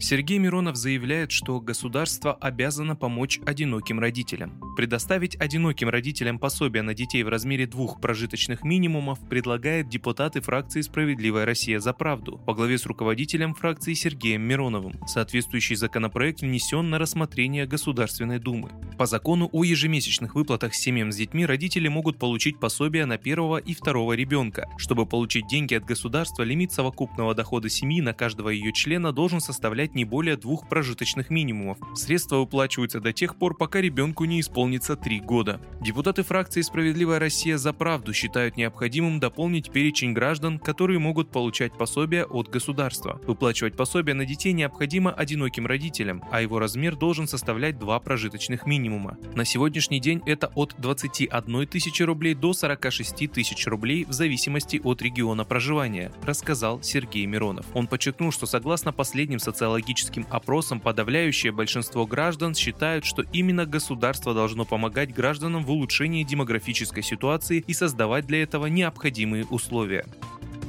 Сергей Миронов заявляет, что государство обязано помочь одиноким родителям. Предоставить одиноким родителям пособие на детей в размере двух прожиточных минимумов предлагает депутаты фракции «Справедливая Россия за правду» по главе с руководителем фракции Сергеем Мироновым. Соответствующий законопроект внесен на рассмотрение Государственной Думы. По закону о ежемесячных выплатах семьям с детьми родители могут получить пособие на первого и второго ребенка. Чтобы получить деньги от государства, лимит совокупного дохода семьи на каждого ее члена должен составлять составлять не более двух прожиточных минимумов. Средства выплачиваются до тех пор, пока ребенку не исполнится 3 года. Депутаты фракции «Справедливая Россия за правду» считают необходимым дополнить перечень граждан, которые могут получать пособия от государства. Выплачивать пособие на детей необходимо одиноким родителям, а его размер должен составлять два прожиточных минимума. На сегодняшний день это от 21 тысячи рублей до 46 тысяч рублей в зависимости от региона проживания, рассказал Сергей Миронов. Он подчеркнул, что согласно последним социологическим социологическим опросам подавляющее большинство граждан считают, что именно государство должно помогать гражданам в улучшении демографической ситуации и создавать для этого необходимые условия.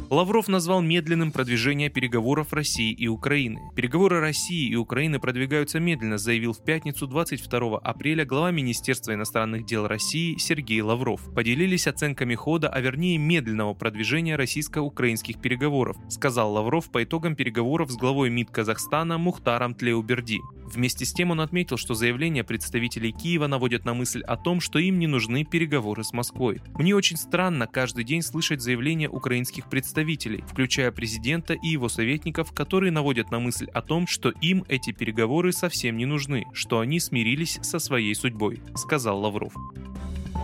Лавров назвал медленным продвижение переговоров России и Украины. Переговоры России и Украины продвигаются медленно, заявил в пятницу 22 апреля глава Министерства иностранных дел России Сергей Лавров. Поделились оценками хода, а вернее медленного продвижения российско-украинских переговоров, сказал Лавров по итогам переговоров с главой МИД Казахстана Мухтаром Тлеуберди. Вместе с тем он отметил, что заявления представителей Киева наводят на мысль о том, что им не нужны переговоры с Москвой. Мне очень странно каждый день слышать заявления украинских представителей, включая президента и его советников, которые наводят на мысль о том, что им эти переговоры совсем не нужны, что они смирились со своей судьбой, сказал Лавров.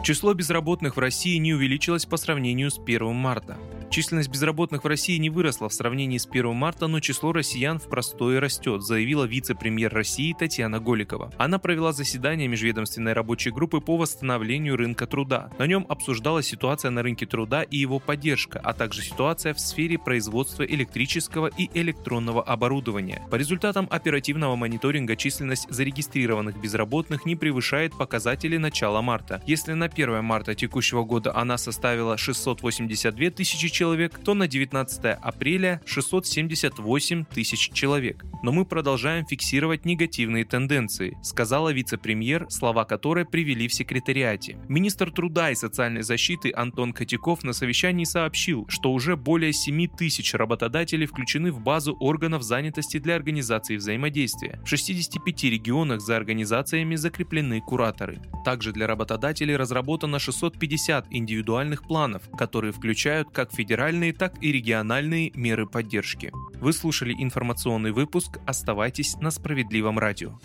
Число безработных в России не увеличилось по сравнению с 1 марта. Численность безработных в России не выросла в сравнении с 1 марта, но число россиян в простое растет, заявила вице-премьер России Татьяна Голикова. Она провела заседание межведомственной рабочей группы по восстановлению рынка труда. На нем обсуждалась ситуация на рынке труда и его поддержка, а также ситуация в сфере производства электрического и электронного оборудования. По результатам оперативного мониторинга численность зарегистрированных безработных не превышает показатели начала марта. Если на 1 марта текущего года она составила 682 тысячи человек, то на 19 апреля 678 тысяч человек. Но мы продолжаем фиксировать негативные тенденции, сказала вице-премьер, слова которой привели в секретариате. Министр труда и социальной защиты Антон Котяков на совещании сообщил, что уже более 7 тысяч работодателей включены в базу органов занятости для организации взаимодействия. В 65 регионах за организациями закреплены кураторы. Также для работодателей разработано 650 индивидуальных планов, которые включают как федеральные федеральные, так и региональные меры поддержки. Вы слушали информационный выпуск. Оставайтесь на справедливом радио.